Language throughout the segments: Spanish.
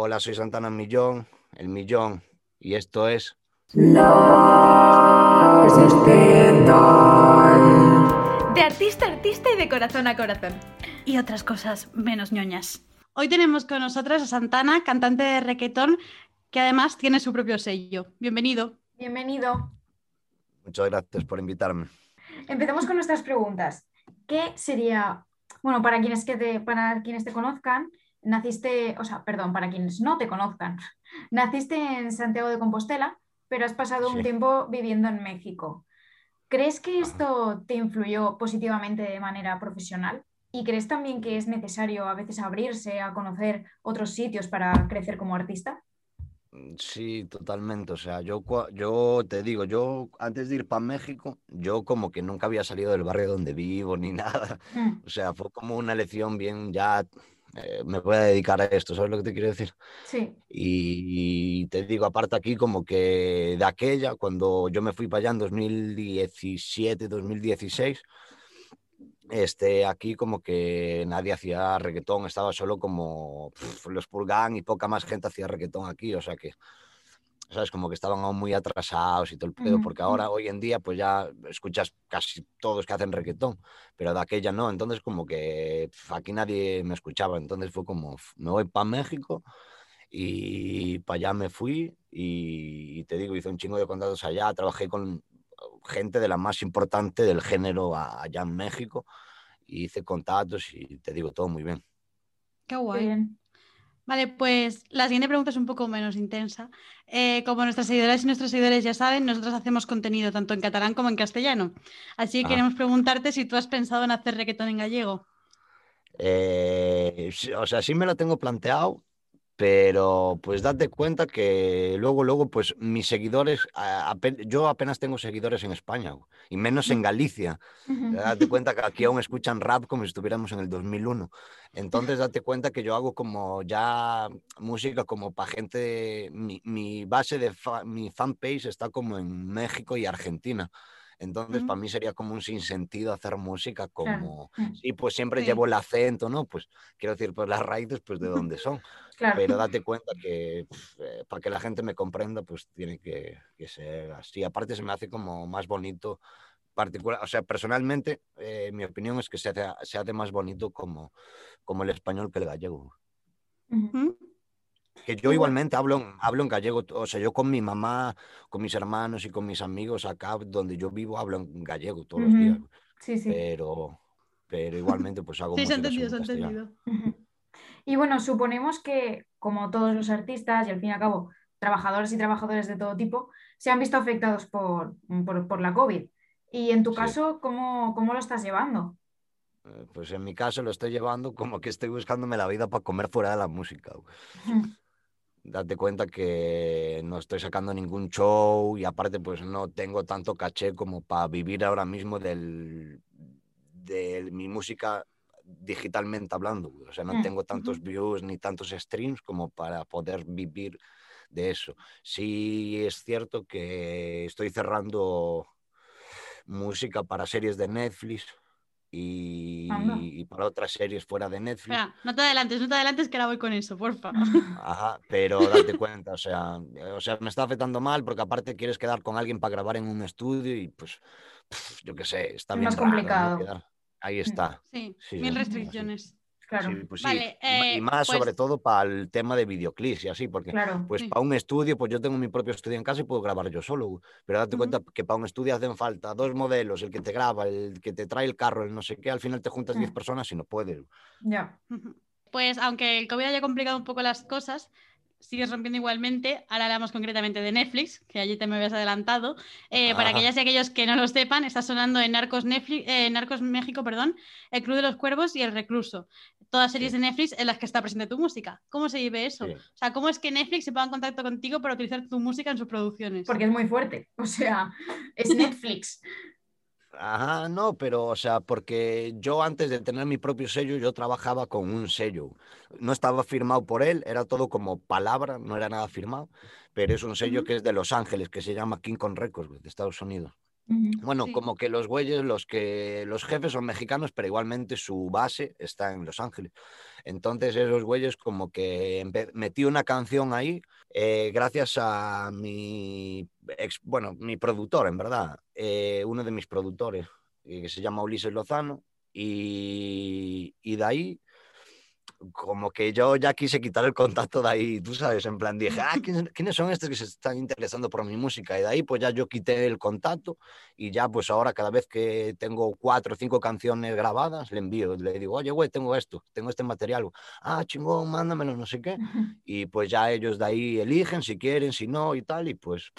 Hola, soy Santana Millón, el Millón, y esto es... De artista a artista y de corazón a corazón. Y otras cosas menos ñoñas. Hoy tenemos con nosotros a Santana, cantante de requetón, que además tiene su propio sello. Bienvenido. Bienvenido. Muchas gracias por invitarme. Empezamos con nuestras preguntas. ¿Qué sería, bueno, para quienes, que te, para quienes te conozcan, naciste, o sea, perdón, para quienes no te conozcan, naciste en Santiago de Compostela, pero has pasado un tiempo viviendo en México. ¿Crees que esto te influyó positivamente de manera profesional? ¿Y crees también que es necesario a veces abrirse a conocer otros sitios para crecer como artista? Sí, totalmente. O sea, yo, yo te digo, yo antes de ir para México, yo como que nunca había salido del barrio donde vivo ni nada. Mm, O sea, fue como una lección bien, ya eh, me voy a dedicar a esto, ¿sabes lo que te quiero decir? Sí, Y te digo, aparte aquí como que de aquella, cuando yo me fui para allá en 2017, 2016, este, aquí como que nadie hacía reggaetón, estaba solo como los Purgan y poca más gente hacía reggaetón aquí, o sea que, ¿sabes? Como que estaban aún muy atrasados y todo el pedo, Ujú, porque ahora, hoy en día, pues ya escuchas casi todos que hacen reggaetón, pero de aquella no, entonces como que aquí nadie me escuchaba, entonces fue como, me voy para México y para allá me fui y, y te digo, hice un chingo de contratos allá, trabajé con gente de la más importante del género a- allá en México, y hice contactos y te digo, todo muy bien. Qué qué guay. bien. Vale, pues la siguiente pregunta es un poco menos intensa. Eh, como nuestras seguidoras y nuestros seguidores ya saben, nosotros hacemos contenido tanto en catalán como en castellano. Así que Ah. queremos preguntarte si tú has pensado en hacer reggaetón en gallego. Eh, o sea, sí me lo tengo planteado, pero pues date cuenta que luego, luego, pues mis seguidores, yo apenas tengo seguidores en España y menos en Galicia. Date cuenta que aquí aún escuchan rap como si estuviéramos en el 2001. Entonces, date cuenta que yo hago como ya música como para gente, mi, mi base de fa- mi fanpage está como en México y Argentina. Entonces, Ujú. para mí sería como un sinsentido hacer música como, Mm, sí, pues siempre Sí. llevo el acento, ¿no? Pues quiero decir, pues las raíces, pues de dónde son. Claro. Pero date cuenta que eh, para que la gente me comprenda, pues tiene que, que ser así. Aparte, se me hace como más bonito particular, o sea, personalmente, eh, mi opinión es que se hace, se hace más bonito como, como el español que el gallego. Ujú. ¿Mm? Que yo igualmente hablo, en- hablo en gallego, o sea, yo con mi mamá, con mis hermanos y con mis amigos acá donde yo vivo, hablo en gallego todos los días, Sí, sí. pero, pero igualmente pues hago Sí, se ha entendido, se ha entendido. Y bueno, suponemos que, como todos los artistas, y al fin y al cabo, trabajadores y trabajadores de todo tipo, se han visto afectados por, por, por la COVID. Y en tu Sí. caso, ¿cómo, cómo lo estás llevando? Eh, Pues en mi caso lo estoy llevando como que estoy buscándome la vida para comer fuera de la música. Date cuenta que no estoy sacando ningún show y aparte pues no tengo tanto caché como para vivir ahora mismo del, de mi música digitalmente hablando. O sea, no Mm, tengo tantos views ni tantos streams como para poder vivir de eso. Sí es cierto que estoy cerrando música para series de Netflix y, Anda. y para otras series fuera de Netflix. Espera, no te adelantes, no te adelantes que ahora voy con eso, porfa. Ajá, pero date cuenta, o sea, eh, o sea, me está afectando mal porque aparte quieres quedar con alguien para grabar en un estudio y pues, yo qué sé, está Es bien más raro, ¿no? complicado. Ahí está. Sí, Sí, mil restricciones. Claro, Sí, pues sí. Vale, y ma- y eh, más sobre pues- todo para el tema de videoclips y así, porque claro. pues Sí. para un estudio, pues yo tengo mi propio estudio en casa y puedo grabar yo solo, pero date Ujú. cuenta que para un estudio hacen falta dos modelos, el que te graba, el que te trae el carro, el no sé qué, al final te juntas 10 Mm. personas y no puedes. Ya. Ujú. Pues aunque el COVID haya complicado un poco las cosas, sigues rompiendo igualmente. Ahora hablamos concretamente de Netflix, que allí te me habías adelantado. Eh, para Ajá. aquellas y aquellos que no lo sepan, está sonando en Narcos, Netflix, eh, Narcos México, perdón, El Club de los Cuervos y El Recluso. Todas series Sí. de Netflix en las que está presente tu música. ¿Cómo se vive eso? Sí. O sea, ¿cómo es que Netflix se ponga en contacto contigo para utilizar tu música en sus producciones? Porque es muy fuerte. O sea, es Netflix. Ajá, no, pero o sea, porque yo antes de tener mi propio sello, yo trabajaba con un sello. No estaba firmado por él, era todo como palabra, no era nada firmado, pero es un sello que es de Los Ángeles, que se llama King Kong Records, de Estados Unidos. Bueno, Sí. como que los güeyes, los que los jefes son mexicanos, pero igualmente su base está en Los Ángeles. Entonces esos güeyes como que metí una canción ahí eh, gracias a mi ex, bueno, mi productor, en verdad, eh, uno de mis productores, eh, que se llama Ulises Lozano, y, y de ahí como que yo ya quise quitar el contacto de ahí, tú sabes, en plan dije, ah, ¿quiénes, son estos que se están interesando por mi música? Y de ahí pues ya yo quité el contacto y ya pues ahora cada vez que tengo cuatro o cinco canciones grabadas, le envío, le digo, oye, güey, tengo esto, tengo este material, ah, chingón, mándamelo, no sé qué. Y pues ya ellos de ahí eligen si quieren, si no y tal, y pues,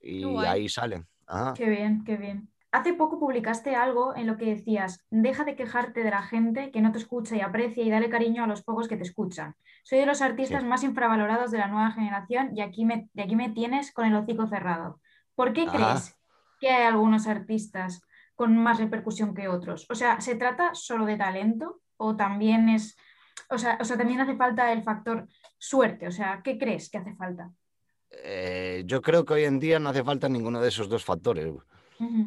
y ahí salen. Ajá. Qué bien, qué bien. Hace poco publicaste algo en lo que decías, deja de quejarte de la gente que no te escucha y aprecia y dale cariño a los pocos que te escuchan. Soy de los artistas Sí. más infravalorados de la nueva generación y aquí me, y aquí me tienes con el hocico cerrado. ¿Por qué Ajá. crees que hay algunos artistas con más repercusión que otros? O sea, ¿se trata solo de talento o también es, o sea, o sea, también hace falta el factor suerte? O sea, ¿qué crees que hace falta? Eh, yo creo que hoy en día no hace falta ninguno de esos dos factores.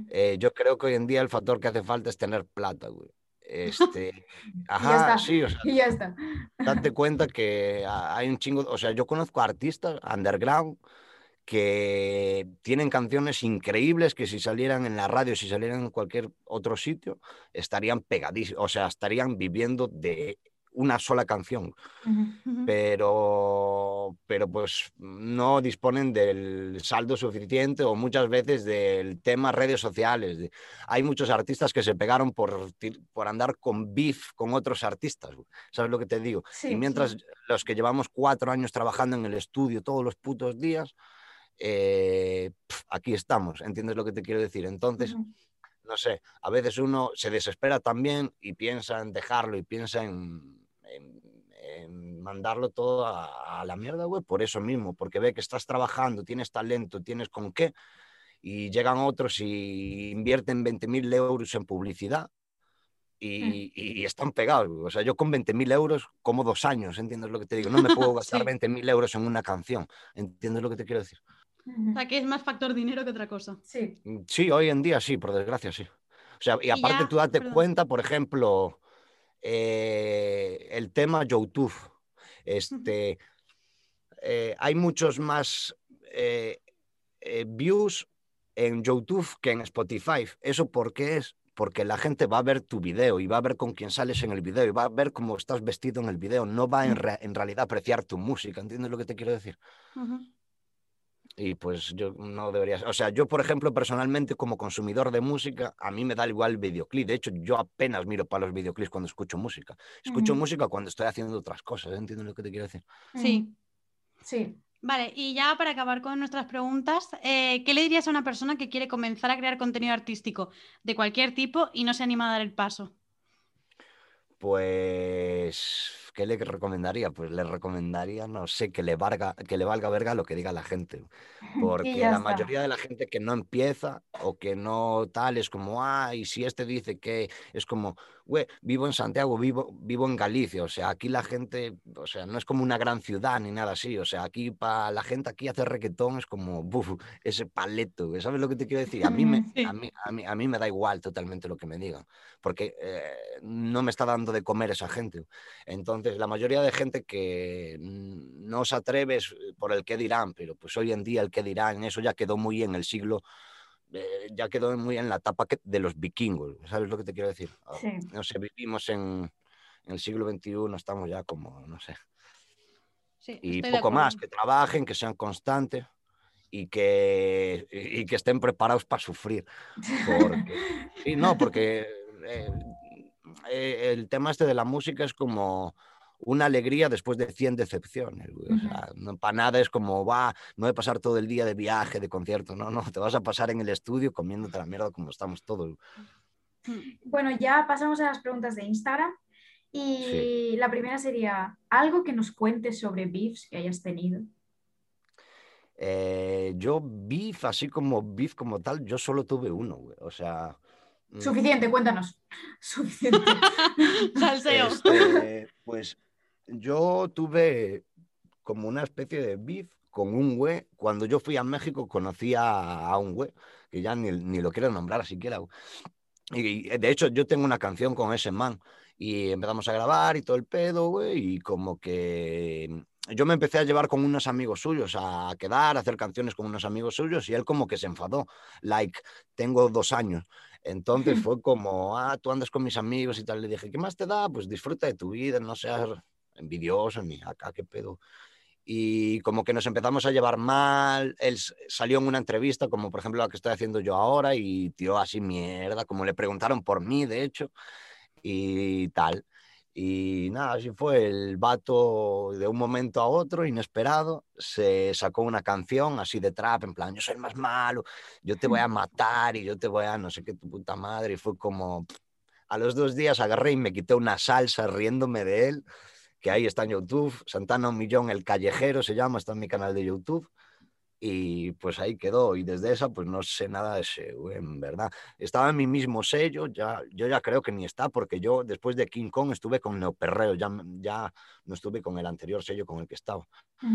Eh, yo creo que hoy en día el factor que hace falta es tener plata, güey. Este, Y ya ajá, está. sí, o sea, ya está. date cuenta que ha- hay un chingo, o sea, yo conozco artistas underground que tienen canciones increíbles que si salieran en la radio, si salieran en cualquier otro sitio, estarían pegadísimos, o sea, estarían viviendo de una sola canción, pero, pero pues no disponen del saldo suficiente o muchas veces del tema redes sociales. de- Hay muchos artistas que se pegaron por, por andar con beef con otros artistas. ¿sabes lo que te digo? Sí, y mientras sí. los que llevamos cuatro años trabajando en el estudio todos los putos días, eh, pf, aquí estamos, ¿entiendes lo que te quiero decir? Entonces, no sé, a veces uno se desespera también y piensa en dejarlo y piensa en, en- en mandarlo todo a, a la mierda, güey, por eso mismo, porque ve que estás trabajando, tienes talento, tienes con qué, y llegan otros y invierten 20.000 euros en publicidad. Y, y están pegados. güey. O sea, yo con 20.000 euros como dos años, ¿entiendes lo que te digo? No me puedo gastar Sí. 20.000 euros en una canción, ¿entiendes lo que te quiero decir? O sea, que es más factor dinero que otra cosa. Sí. Mm, Sí, hoy en día sí, por desgracia sí. O sea, y aparte ya- tú date perdón. cuenta, por ejemplo, eh, el tema YouTube. Este, eh, hay muchos más eh, eh, views en YouTube que en Spotify. ¿Eso por qué es? Porque la gente va a ver tu video y va a ver con quién sales en el video y va a ver cómo estás vestido en el video. No va en, re- en realidad a apreciar tu música. ¿Entiendes lo que te quiero decir? Y pues yo no debería, o sea, yo por ejemplo personalmente como consumidor de música, a mí me da igual el videoclip. De hecho, yo apenas miro para los videoclips cuando escucho música. Escucho música cuando estoy haciendo otras cosas, ¿entiendes lo que te quiero decir? Sí. Ujú. Sí. Vale, y ya para acabar con nuestras preguntas, eh, ¿qué le dirías a una persona que quiere comenzar a crear contenido artístico de cualquier tipo y no se anima a dar el paso? Pues, ¿qué le recomendaría? Pues le recomendaría, no sé, que le valga, que le valga verga lo que diga la gente. Porque la está. mayoría de la gente que no empieza o que no tal es como, ah, y si este dice que es como, güey, vivo en Santiago, vivo, vivo en Galicia, o sea, aquí la gente, o sea, no es como una gran ciudad ni nada así, o sea, aquí para la gente aquí hacer reggaetón es como, buf, ese paleto, ¿sabes lo que te quiero decir? A mí me, Sí. a mí, a mí, a mí me da igual totalmente lo que me digan, porque eh, no me está dando de comer esa gente. Entonces, la mayoría de gente que no se atreve es por el qué dirán, pero pues hoy en día el qué dirán, eso ya quedó muy en el siglo, eh, ya quedó muy en la etapa que- de los vikingos, ¿sabes lo que te quiero decir? Ah, Sí. No sé, vivimos en, en el siglo XXI, estamos ya como, no sé, Sí, y poco más, que trabajen, que sean constantes y que, y que estén preparados para sufrir. Porque, sí, no, porque eh, eh, el tema este de la música es como una alegría después de 100 decepciones. güey. O sea, no, para nada es como, va, no a pasar todo el día de viaje, de concierto. No, no, te vas a pasar en el estudio comiéndote la mierda como estamos todos. Mm. Bueno, ya pasamos a las preguntas de Instagram. Y Sí. la primera sería, ¿algo que nos cuentes sobre beefs que hayas tenido? Eh, yo beef, así como beef como tal, yo solo tuve uno, güey. O sea... mm, Suficiente, cuéntanos. Suficiente. Salseo. Este, pues yo tuve como una especie de beef con un güey. Cuando yo fui a México conocí a, a un güey, que ya ni, ni lo quiero nombrar siquiera. y, de hecho yo tengo una canción con ese man y empezamos a grabar y todo el pedo, güey, y como que yo me empecé a llevar con unos amigos suyos, a quedar, a hacer canciones con unos amigos suyos y él como que se enfadó, like, tengo dos años. Entonces fue como, ah, tú andas con mis amigos y tal. Le dije, ¿qué más te da? Pues disfruta de tu vida, no seas envidioso ni acá, qué pedo. Y como que nos empezamos a llevar mal. Él salió en una entrevista, como por ejemplo la que estoy haciendo yo ahora, y tiró así mierda, como le preguntaron por mí, de hecho, y tal. Y nada, así fue. El vato de un momento a otro, inesperado, se sacó una canción así de trap, en plan, yo soy el más malo, yo te voy a matar y yo te voy a no sé qué, tu puta madre. Y fue como, a los dos días agarré y me quité una salsa riéndome de él, que ahí está en YouTube, Santana Un Millón, el callejero se llama, está en mi canal de YouTube y pues ahí quedó. Y desde esa, pues no sé nada de ese, en verdad. Estaba en mi mismo sello, ya, yo ya creo que ni está, porque yo después de King Kong estuve con Neoperreo, ya, ya no estuve con el anterior sello con el que estaba.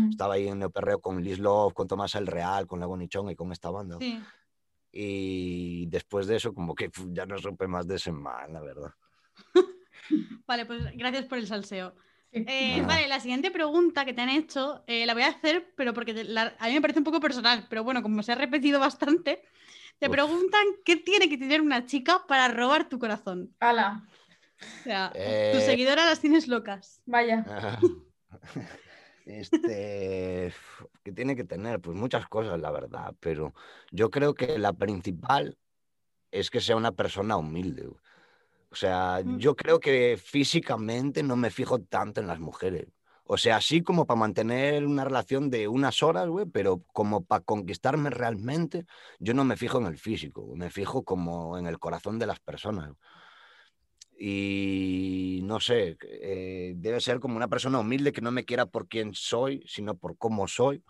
Estaba ahí en Neoperreo con Liz Love, con Tomás El Real, con Lago Nichón y con esta banda. Sí. Y después de eso, como que ya no supe más de ese man, la verdad. Vale, pues gracias por el salseo. Eh, vale, la siguiente pregunta que te han hecho eh, la voy a hacer, pero porque te- la- a mí me parece un poco personal, pero bueno, como se ha repetido bastante, te Uf. preguntan qué tiene que tener una chica para robar tu corazón. Ala, O sea, tus Eh. seguidoras las tienes locas. vaya. Este, que tiene que tener, pues muchas cosas, la verdad, pero yo creo que la principal es que sea una persona humilde. O sea, Mm. yo creo que físicamente no me fijo tanto en las mujeres. O sea, así como para mantener una relación de unas horas, güey, pero como para conquistarme realmente, yo no me fijo en el físico, me fijo como en el corazón de las personas. Y no sé, eh, debe ser como una persona humilde que no me quiera por quién soy, sino por cómo soy,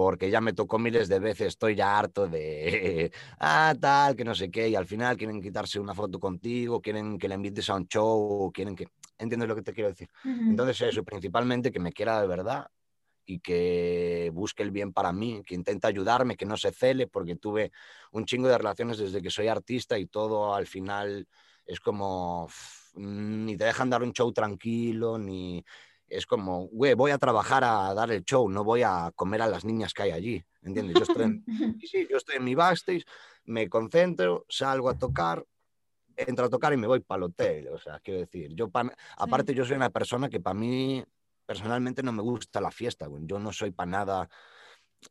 porque ya me tocó miles de veces, estoy ya harto de, ah, tal, que no sé qué, y al final quieren quitarse una foto contigo, quieren que le invites a un show, quieren que... ¿Entiendes lo que te quiero decir? Ujú. Entonces eso, principalmente que me quiera de verdad y que busque el bien para mí, que intente ayudarme, que no se cele, porque tuve un chingo de relaciones desde que soy artista y todo al final es como, ni te dejan dar un show tranquilo, ni es como, güey, voy a trabajar a dar el show, no voy a comer a las niñas que hay allí, ¿entiendes? Yo estoy en, Sí, yo estoy en mi backstage, me concentro, salgo a tocar, entro a tocar y me voy para el hotel. O sea, quiero decir, yo pa- aparte yo soy una persona que para mí personalmente no me gusta la fiesta, güey. Yo no soy para nada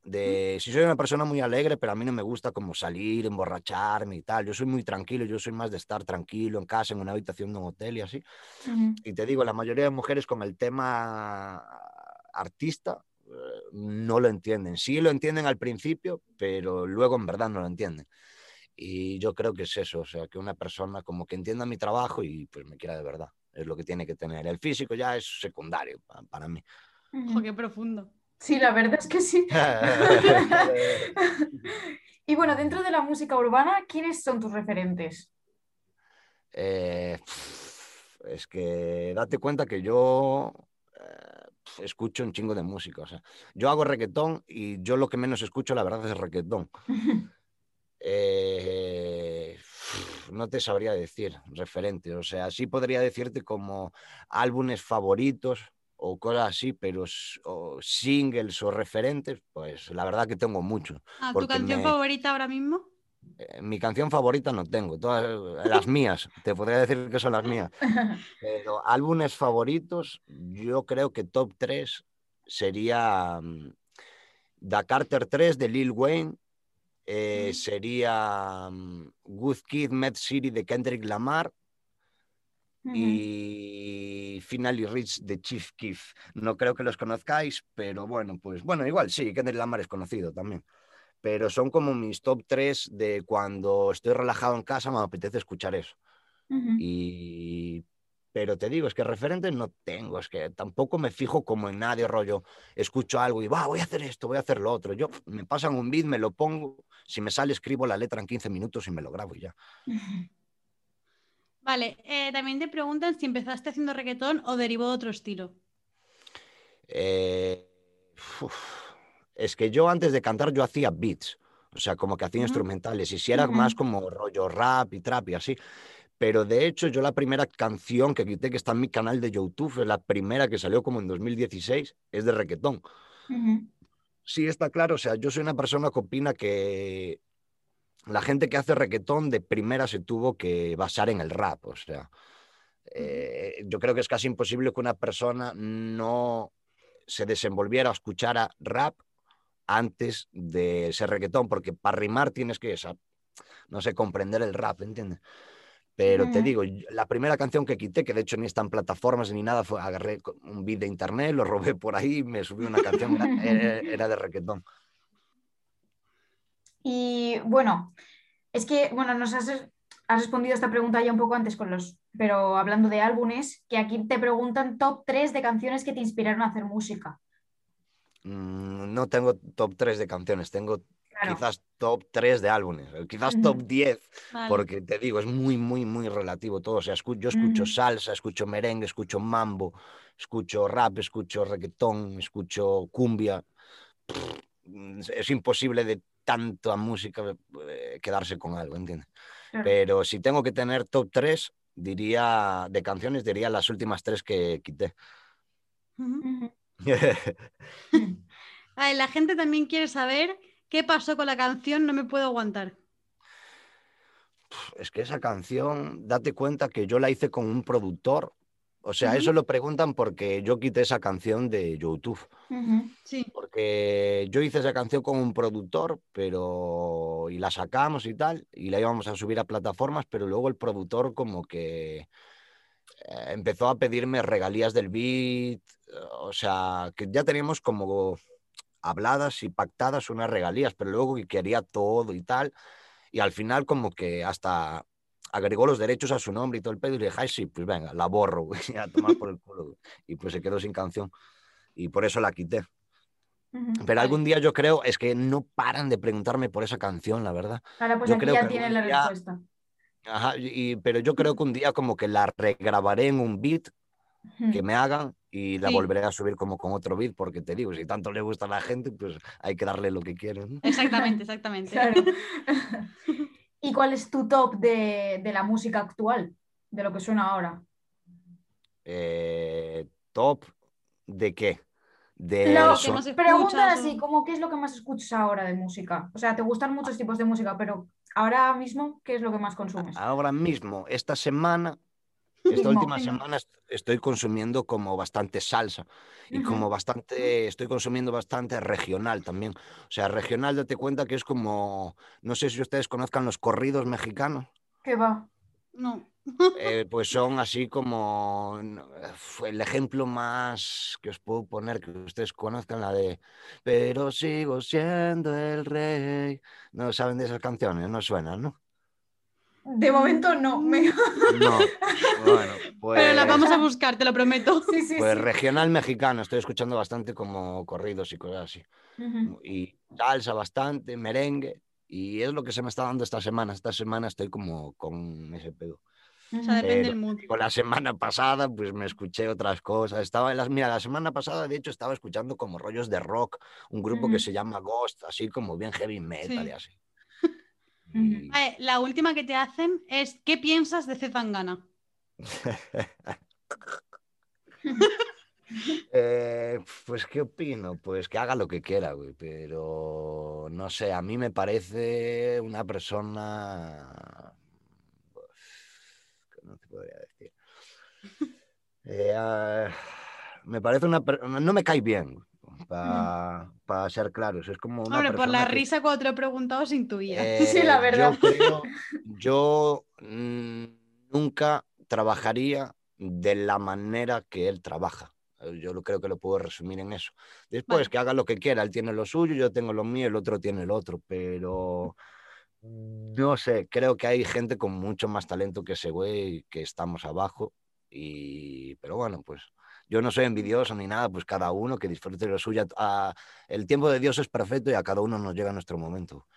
de... Sí soy una persona muy alegre, pero a mí no me gusta como salir, emborracharme y tal. Yo soy muy tranquilo, yo soy más de estar tranquilo en casa, en una habitación de un hotel y así. Y te digo, la mayoría de mujeres con el tema artista eh, no lo entienden. Sí lo entienden al principio, pero luego en verdad no lo entienden. Y yo creo que es eso, o sea, que una persona como que entienda mi trabajo y pues me quiera de verdad. Es lo que tiene que tener. El físico ya es secundario pa- para mí. Ojo, qué profundo. Sí, la verdad es que sí. Y bueno, dentro de la música urbana, ¿quiénes son tus referentes? Eh, es que date cuenta que yo eh, escucho un chingo de música. O sea, yo hago reggaetón y yo lo que menos escucho, la verdad, es reggaetón. Eh, no te sabría decir referentes. O sea, sí podría decirte como álbumes favoritos o cosas así, pero o singles o referentes, pues la verdad que tengo muchos. Ah, ¿Tu canción me- favorita ahora mismo? Eh, mi canción favorita no tengo, todas las mías, te podría decir que son las mías. Pero álbumes favoritos, yo creo que top 3 sería mm, Da Carter 3 de Lil Wayne, eh, sería mm, Good Kid, Mad City de Kendrick Lamar Y Finally Rich de Chief Keef. No creo que los conozcáis, pero bueno, pues bueno, igual sí, Kendrick Lamar es conocido también. Pero son como mis top 3 de cuando estoy relajado en casa, me apetece escuchar eso. Y... Pero te digo, es que referentes no tengo, es que tampoco me fijo como en nadie, rollo, escucho algo y va, voy a hacer esto, voy a hacer lo otro. Yo me pasan un beat, me lo pongo, si me sale escribo la letra en 15 minutos y me lo grabo y ya. Vale, eh, también te preguntan si empezaste haciendo reggaetón o derivó de otro estilo. Eh, uf, es que yo antes de cantar yo hacía beats, o sea, como que hacía instrumentales, y si era más como rollo rap y trap y así. Pero de hecho, yo la primera canción que quité, que está en mi canal de YouTube, es la primera que salió como en 2016, es de reggaetón. Sí, está claro. O sea, yo soy una persona que opina que la gente que hace reggaetón de primera se tuvo que basar en el rap. O sea, eh, yo creo que es casi imposible que una persona no se desenvolviera o escuchara rap antes de ser reggaetón, porque para rimar tienes que, sa- no sé, comprender el rap, ¿entiendes? Pero te digo, la primera canción que quité, que de hecho ni está en plataformas ni nada, fue agarré un beat de internet, lo robé por ahí, me subí una canción, era de reggaetón. Y bueno, es que, bueno, nos has, has respondido a esta pregunta ya un poco antes con los, pero hablando de álbumes, que aquí te preguntan top 3 de canciones que te inspiraron a hacer música. Mm, No tengo top 3 de canciones, tengo Claro. quizás top 3 de álbumes, quizás top 10, Vale. porque te digo, es muy, muy, muy relativo todo. O sea, escu- yo escucho salsa, escucho merengue, escucho mambo, escucho rap, escucho reggaetón, escucho cumbia. Es imposible de tanta música eh, quedarse con algo, ¿entiendes? Claro. Pero si tengo que tener top 3, diría, de canciones, diría las últimas tres que quité. La gente también quiere saber qué pasó con la canción No me puedo aguantar. es que esa canción, date cuenta que yo la hice con un productor. O sea, eso lo preguntan porque yo quité esa canción de YouTube. Sí. Porque yo hice esa canción con un productor, pero. y la sacamos y tal, y la íbamos a subir a plataformas, pero luego el productor, como que. eh, empezó a pedirme regalías del beat. O sea, que ya teníamos como habladas y pactadas unas regalías, pero luego que quería todo y tal. Y al final, como que hasta agregó los derechos a su nombre y todo el pedo, y le dije, ay, sí, pues venga, la borro, güey, a tomar por el culo. güey". Y pues se quedó sin canción. Y por eso la quité. Pero algún día yo creo, es que no paran de preguntarme por esa canción, la verdad. Ahora pues Yo aquí creo ya que tienen la día- respuesta. Ajá, y, pero yo creo que un día como que la regrabaré en un beat que me hagan y la Sí. volveré a subir como con otro beat, porque te digo, si tanto le gusta a la gente, pues hay que darle lo que quieren. Exactamente, exactamente. Claro. ¿Y cuál es tu top de, de la música actual? De lo que suena ahora. Eh, top de qué? De Lo- que son- más Pregunta escuchas así, como qué es lo que más escuchas ahora de música? O sea, te gustan muchos tipos de música, pero ahora mismo, ¿qué es lo que más consumes? ahora mismo, esta semana, esta última semana est- estoy consumiendo como bastante salsa y como bastante, estoy consumiendo bastante regional también. O sea, regional, date cuenta que es como, no sé si ustedes conozcan los corridos mexicanos. ¿Qué va? No. Eh, pues son así como el ejemplo más que os puedo poner que ustedes conozcan la de pero sigo siendo el rey no saben de esas canciones no suenan no De momento no. Me... no bueno pues, Pero la vamos a buscar, te lo prometo. Sí, sí, pues sí. regional mexicano estoy escuchando bastante como corridos y cosas así Ujú. y salsa bastante merengue y es lo que se me está dando esta semana esta semana estoy como con ese pedo O sea, depende del digo, la semana pasada, pues me escuché otras cosas. Estaba en las, mira, la semana pasada, de hecho, estaba escuchando como rollos de rock, un grupo que Ujú. se llama Ghost, así como bien heavy metal Sí. y así. Vale, la última que te hacen es ¿qué piensas de C. Tangana? Eh, pues, ¿qué opino? Pues que haga lo que quiera, güey, pero no sé, a mí me parece una persona. pues, que no te podría decir. Eh, ah, me parece una. No me cae bien, para ser claros. Es como una Hombre, por la que- risa cuando te lo he preguntado se intuía. Sí, la Eh, verdad. Yo creo, yo mm, nunca trabajaría de la manera que él trabaja. Eh, Yo lo creo que lo puedo resumir en eso. Después Vale. que haga lo que quiera, él tiene lo suyo, yo tengo lo mío, el otro tiene el otro, pero no sé, creo que hay gente con mucho más talento que ese güey, que estamos abajo, y pero bueno, pues yo no soy envidioso ni nada, pues cada uno que disfrute de lo suyo. El tiempo de Dios es perfecto y a cada uno nos llega nuestro momento.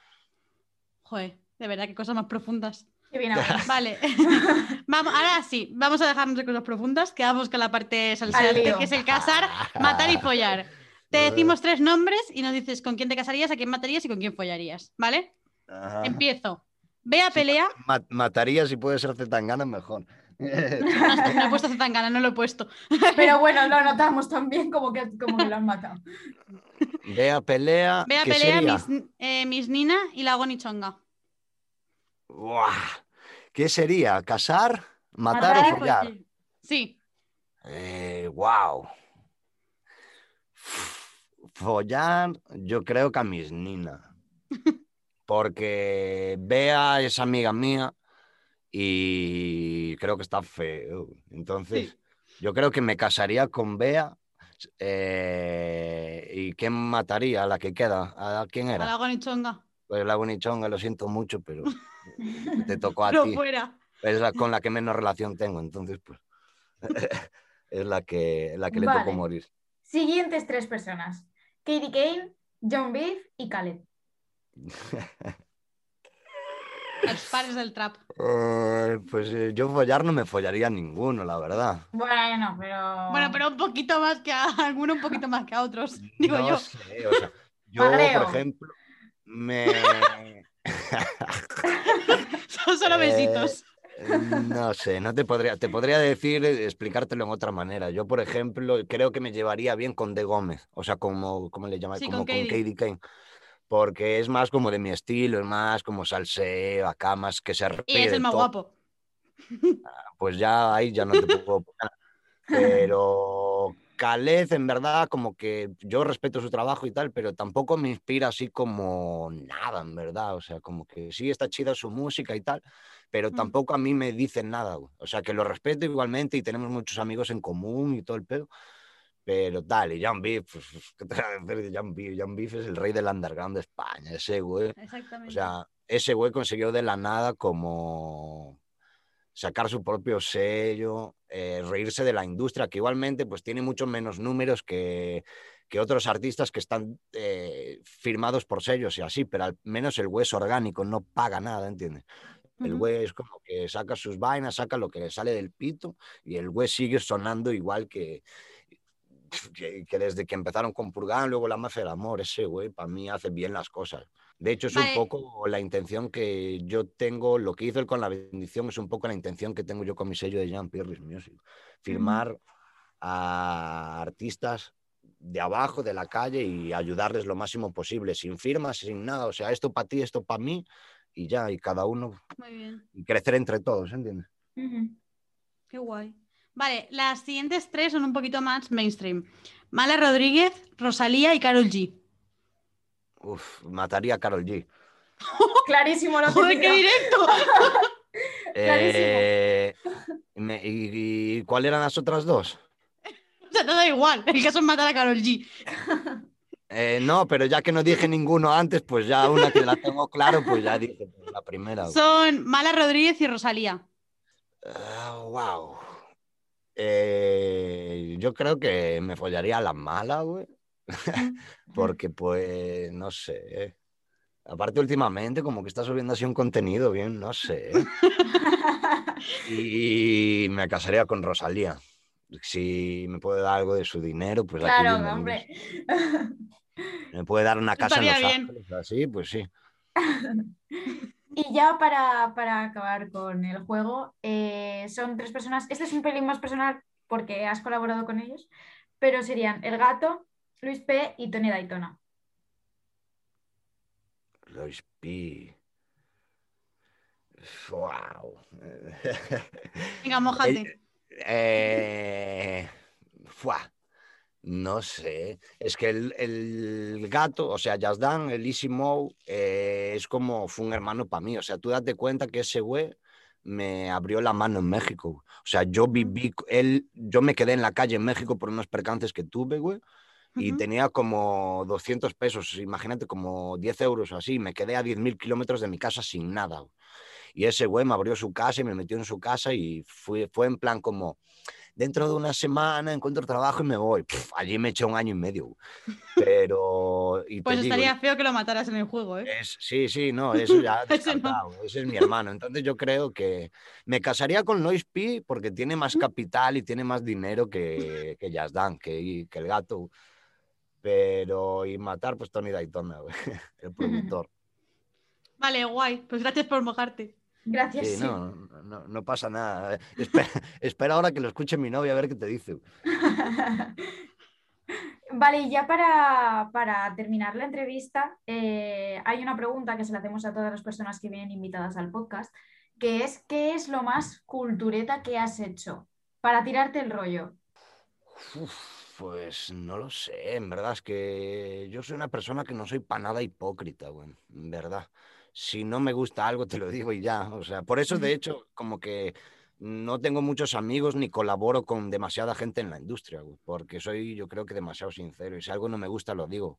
Joder, de verdad, qué cosas más profundas. Qué bien. Vale. vamos, ahora sí, vamos a dejarnos de cosas profundas, que vamos con la parte salseante, que es el casar, matar y follar. Te decimos tres nombres y nos dices con quién te casarías, a quién matarías y con quién follarías, ¿vale? Ajá. Empiezo. Bea pelea. Ma- mataría si puede ser Zetangana mejor. No he puesto Zetangana, no lo he puesto. Pero bueno, lo notamos también como que, como que lo han matado. Vea pelea. Bea ¿qué pelea? Miss, eh, Miss Nina y la Chonga. Buah, ¿Qué sería? ¿Casar? ¿Matar, Matar o follar? Sí. Eh, wow. Follar, yo creo que a mis Nina. Porque Bea es amiga mía y creo que está feo. Entonces, yo creo que me casaría con Bea. eh, ¿Y quién mataría? ¿A la que queda? ¿A quién A era? la Chonga. Pues la Bonichonga, lo siento mucho, pero te tocó a ti. fuera. Es la con la que menos relación tengo, entonces pues es la que, la que le tocó morir. Siguientes tres personas. Katie Kane, John Beef y Khaled. Los pares del trap. Eh, pues eh, yo follar no me follaría a ninguno, la verdad. Bueno, pero... Bueno, pero un poquito más que a alguno, un poquito más que a otros, digo no yo. sé, o sea, yo, por ejemplo, me... Son solo Eh, besitos. No sé, no te podría, te podría decir, eh, explicártelo en otra manera. Yo, por ejemplo, creo que me llevaría bien con De Gómez, o sea, como, ¿cómo le llaman? Sí, como con con Katie. Katie Kane. Porque es más como de mi estilo, es más como salseo, acá más que se Y es el más todo. guapo. Pues ya ahí ya no te puedo. Pero Calez, en verdad, como que yo respeto su trabajo y tal, pero tampoco me inspira así como nada, en verdad. O sea, como que sí está chida su música y tal, pero Mm. tampoco a mí me dicen nada. güey. O sea, que lo respeto igualmente y tenemos muchos amigos en común y todo el pedo. Pero tal, y Jan Beef, ¿qué te voy a decir de Jan Beef? Jan Beef es el rey del underground de España, ese güey. Exactamente. O sea, ese güey consiguió de la nada como sacar su propio sello, eh, reírse de la industria, que igualmente pues tiene mucho menos números que, que otros artistas que están eh, firmados por sellos y así, pero al menos el güey es orgánico, no paga nada, ¿entiendes? El güey es como que saca sus vainas, saca lo que le sale del pito y el güey sigue sonando igual que, que, desde que empezaron con Purgan, luego la mafia del amor, ese güey para mí hace bien las cosas. De hecho, es Vale. un poco la intención que yo tengo, lo que hizo él con la bendición es un poco la intención que tengo yo con mi sello de Jean Pierre Music. Firmar a artistas de abajo, de la calle y ayudarles lo máximo posible, sin firmas, sin nada. O sea, esto para ti, esto para mí y ya, y cada uno, Muy bien. y crecer entre todos, ¿entiendes? Qué guay. Vale, las siguientes tres son un poquito más mainstream. Mala Rodríguez, Rosalía y Carol G. Uf, mataría a Carol G. Clarísimo lo Joder, qué directo. Eh, me- y, y cuál eran las otras dos? O sea, te da igual. El caso es matar a Carol G. Eh, no, pero ya que no dije ninguno antes, pues ya una que la tengo claro, pues ya dije pues, la primera. Son Mala Rodríguez y Rosalía. Ah, wow. Eh, yo creo que me follaría a la mala, güey. Porque, pues, no sé. Aparte, últimamente, como que está subiendo así un contenido bien, no sé. Y me casaría con Rosalía. Si me puede dar algo de su dinero, pues aquí Claro, bienvenido. hombre. Me puede dar una casa en Los bien. Ángeles, así, pues sí. Y ya para, para acabar con el juego, eh, son tres personas. Este es un pelín más personal porque has colaborado con ellos, pero serían El Gato, Luis P. y Tony Daytona. Luis Pi. Wow. Venga, mojate. Eh, fuá, no sé. Es que el, el gato, o sea, Yazdan, el Easy Mo, eh, es como fue un hermano para mí. O sea, tú date cuenta que ese güey me abrió la mano en México. O sea, yo viví, él, yo me quedé en la calle en México por unos percances que tuve, güey. Y tenía como 200 pesos, imagínate, como 10 euros o así. Me quedé a 10.000 kilómetros de mi casa sin nada. güey. Y ese güey me abrió su casa y me metió en su casa y fue, fue en plan como, dentro de una semana encuentro trabajo y me voy. Allí me eché un año y medio. Pero... Y Pues digo, estaría feo que lo mataras en el juego, ¿eh? es, sí, sí, no, eso ya Ese no. ese es mi hermano. Entonces yo creo que me casaría con Lois P porque tiene más capital y tiene más dinero que, que Yazdan, que, que el gato. Pero, y matar, pues Tony Daytona, el productor. Vale, guay. Pues gracias por mojarte. Gracias. Sí, no, no, no pasa nada. Espera, espera ahora que lo escuche mi novia a ver qué te dice. Vale, y ya para, para terminar la entrevista, eh, hay una pregunta que se la hacemos a todas las personas que vienen invitadas al podcast, que es ¿qué es lo más cultureta que has hecho para tirarte el rollo? Uf, pues no lo sé, en verdad es que yo soy una persona que no soy para nada hipócrita, güey, en verdad. Si no me gusta algo, te lo digo y ya. O sea, por eso, de hecho, como que no tengo muchos amigos ni colaboro con demasiada gente en la industria, porque soy, yo creo que demasiado sincero. Y si algo no me gusta, lo digo.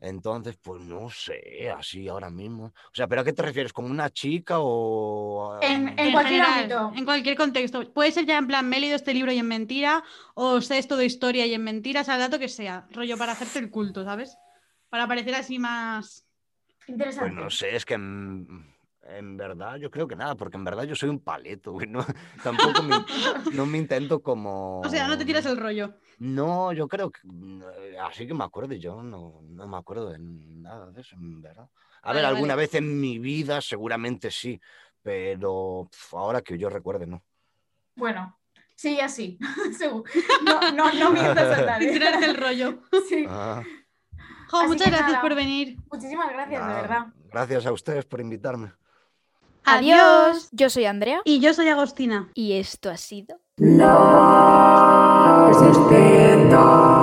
Entonces, pues no sé, así ahora mismo. O sea, ¿pero a qué te refieres? ¿Como una chica o...? En- um, en cualquier general, ámbito. En cualquier contexto. Puede ser ya en plan, me he leído este libro y en mentira, o sé esto de historia y en mentira, sea el dato que sea. Rollo para hacerte el culto, ¿sabes? Para parecer así más. Interesante. Pues no sé, es que en, en verdad yo creo que nada, porque en verdad yo soy un paleto, güey. No, tampoco me, no me intento como... O sea, no te tiras el rollo. No, yo creo que... mm, Así que me acuerdo, yo no, no me acuerdo de nada de eso, en verdad. A Vale, ver, alguna vale. vez en mi vida seguramente sí, pero pf, ahora que yo recuerde, no. Bueno, sigue así. No, no, no mientas a Sin tirarte nadie. el rollo. Sí. Ah, Jo, muchas gracias nada. por venir. Muchísimas gracias, de verdad. Gracias a ustedes por invitarme. Adiós. Yo soy Andrea Y yo soy Agostina. y esto ha sido Resistencia.